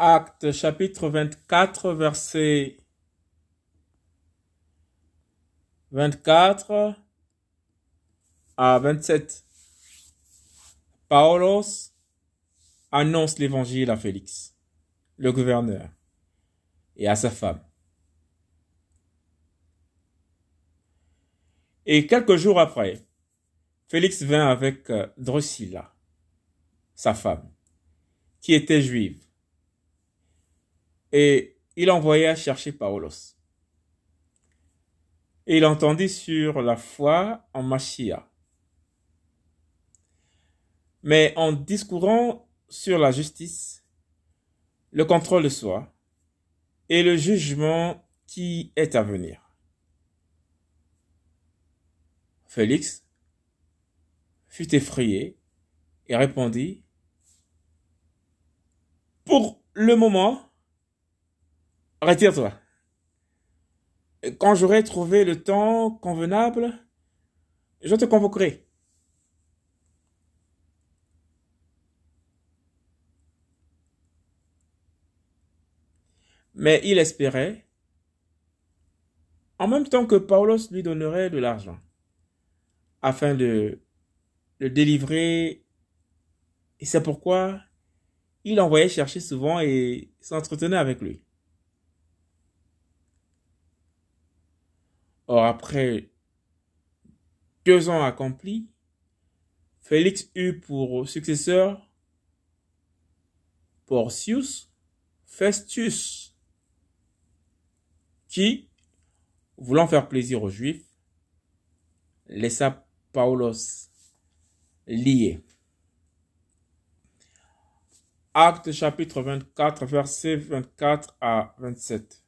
Acte chapitre 24, verset 24 à 27. Paulos annonce l'évangile à Félix, le gouverneur, et à sa femme. Et quelques jours après, Félix vint avec euh, Drusilla, sa femme, qui était juive, et il envoya chercher Paulos. Et il entendit sur la foi en Machia. Mais en discourant sur la justice, le contrôle de soi et le jugement qui est à venir. Félix fut effrayé et répondit, Pour le moment, retire-toi. Quand j'aurai trouvé le temps convenable, je te convoquerai. Mais il espérait, en même temps que Paulos lui donnerait de l'argent, afin de le délivrer. Et c'est pourquoi il envoyait chercher souvent et s'entretenait avec lui. Or, après deux ans accomplis, Félix eut pour successeur Porcius Festus, qui, voulant faire plaisir aux Juifs, laissa Paulos lié. Acte chapitre 24, versets 24 à 27.